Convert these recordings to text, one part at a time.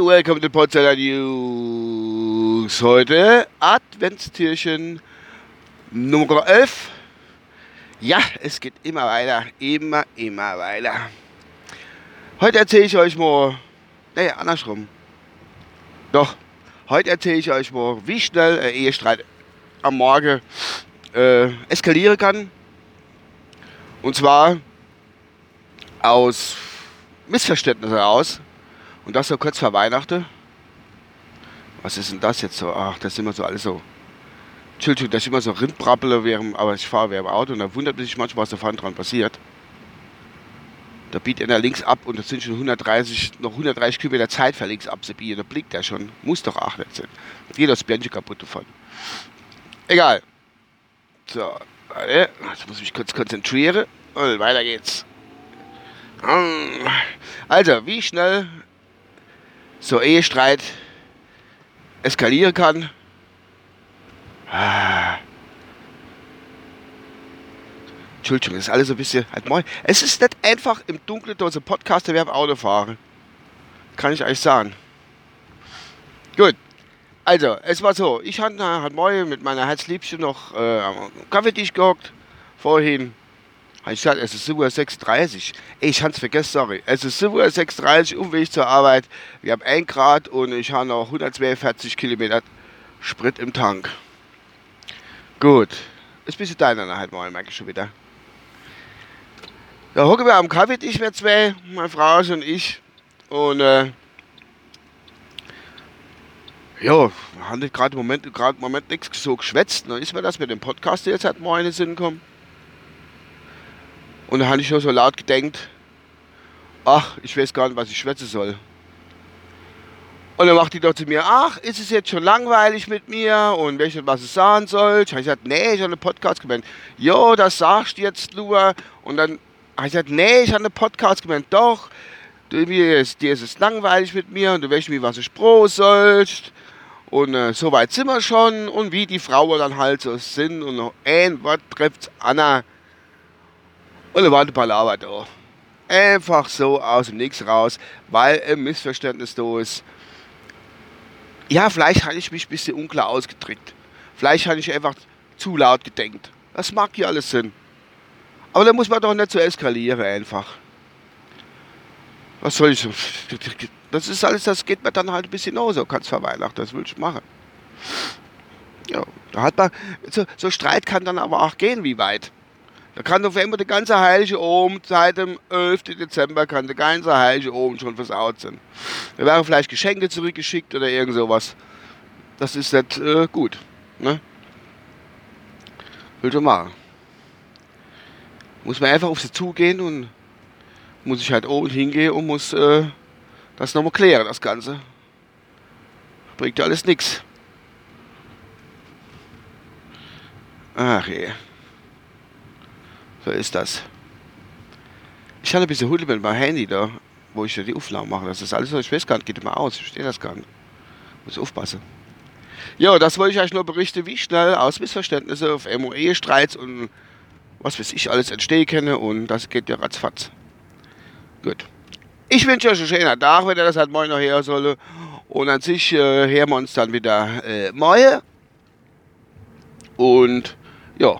Welcome to Potsdamer News. Heute Adventstürchen Nummer 11. Ja, es geht immer weiter, immer, immer weiter. Heute erzähle ich euch mal, naja, andersrum. Doch, heute erzähle ich euch mal, wie schnell ein Ehestreit am Morgen äh, eskalieren kann. Und zwar aus Missverständnisse aus. Und das so kurz vor Weihnachten. Was ist denn das jetzt so? Ach, das ist immer so alles so. Entschuldigung, das ist immer so Rindbrabbele, aber ich fahre während dem Auto und da wundert mich manchmal, was da vorne dran passiert. Da bietet er links ab und das sind schon 130, noch 130 Kilometer Zeit für links abzubiegen. Da blickt er schon. Muss doch nicht sein. Geht das Bärchen kaputt davon. Egal. So. Jetzt muss ich mich kurz konzentrieren. Und weiter geht's. Also, wie schnell so Ehestreit eskalieren kann. Entschuldigung, das ist alles so ein bisschen halt neu. Es ist nicht einfach im Dunkeln durch so Podcast, wir Auto fahren. Kann ich euch sagen. Gut. Also, es war so, ich hatte halt morgen mit meiner Herzliebste noch äh, am Kaffeetisch gehockt. Vorhin ich gesagt, es ist 7.36 Uhr. Ich hab's vergessen, sorry. Es ist 7.36 Uhr, Umweg zur Arbeit. Wir haben 1 Grad und ich habe noch 142 Kilometer Sprit im Tank. Gut. Ist ein bisschen deiner halt mal, merke ich schon wieder. Da hocken wir am Kaffee, ich wir zwei, meine Frau und ich. Und äh, ja, wir haben gerade im Moment, Moment nichts so geschwätzt. Dann ist mir das mit dem Podcast jetzt halt mal in den Sinn kommen. Und dann habe ich schon so laut gedenkt, ach, ich weiß gar nicht, was ich schwätzen soll. Und dann macht die doch zu mir, ach, ist es jetzt schon langweilig mit mir und weiß nicht, was ich sagen soll. Ich habe gesagt, nee, ich habe einen Podcast gemeint. Jo, das sagst du jetzt nur. Und dann habe ich gesagt, nee, ich habe einen Podcast gemeint. Doch, du, dir, ist, dir ist es langweilig mit mir und du weißt nicht, was ich pro sollst. Und äh, so weit sind wir schon. Und wie die Frauen dann halt so sind. Und noch ein Wort trifft Anna und dann war die Palaver da. Einfach so aus dem Nichts raus, weil ein Missverständnis da ist. Ja, vielleicht habe ich mich ein bisschen unklar ausgedrückt. Vielleicht habe ich einfach zu laut gedenkt. Das mag ja alles Sinn. Aber da muss man doch nicht so eskalieren einfach. Was soll ich so? Das ist alles, das geht mir dann halt ein bisschen aus. So kannst Weihnachten, das will ich machen. Ja, da hat man, so, so Streit kann dann aber auch gehen, wie weit. Da kann doch immer der ganze Heilige Oben seit dem 11. Dezember kann der ganze Heilige Oben schon versaut sein. Da wären vielleicht Geschenke zurückgeschickt oder irgend sowas. Das ist nicht äh, gut. Ne? Will schon machen. Muss man einfach auf sie zugehen und muss ich halt oben hingehen und muss äh, das nochmal klären, das Ganze. Bringt ja alles nichts. Ach je. So ist das. Ich hatte ein bisschen Huddel mit meinem Handy da, wo ich die Aufnahmen mache. Das ist alles so, ich weiß gar nicht, geht immer aus. Ich verstehe das gar nicht. Muss aufpassen. Ja, das wollte ich euch nur berichten, wie schnell aus Missverständnissen auf MOE-Streits und was weiß ich alles entstehen kann und das geht ja ratzfatz. Gut. Ich wünsche euch einen schönen Tag, wenn ihr das halt morgen noch her soll. Und an sich äh, hören wir uns dann wieder äh, morgen. Und ja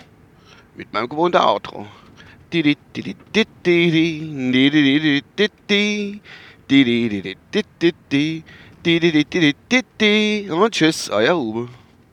mit meinem gewohnten Outro. Und tschüss, euer Uwe.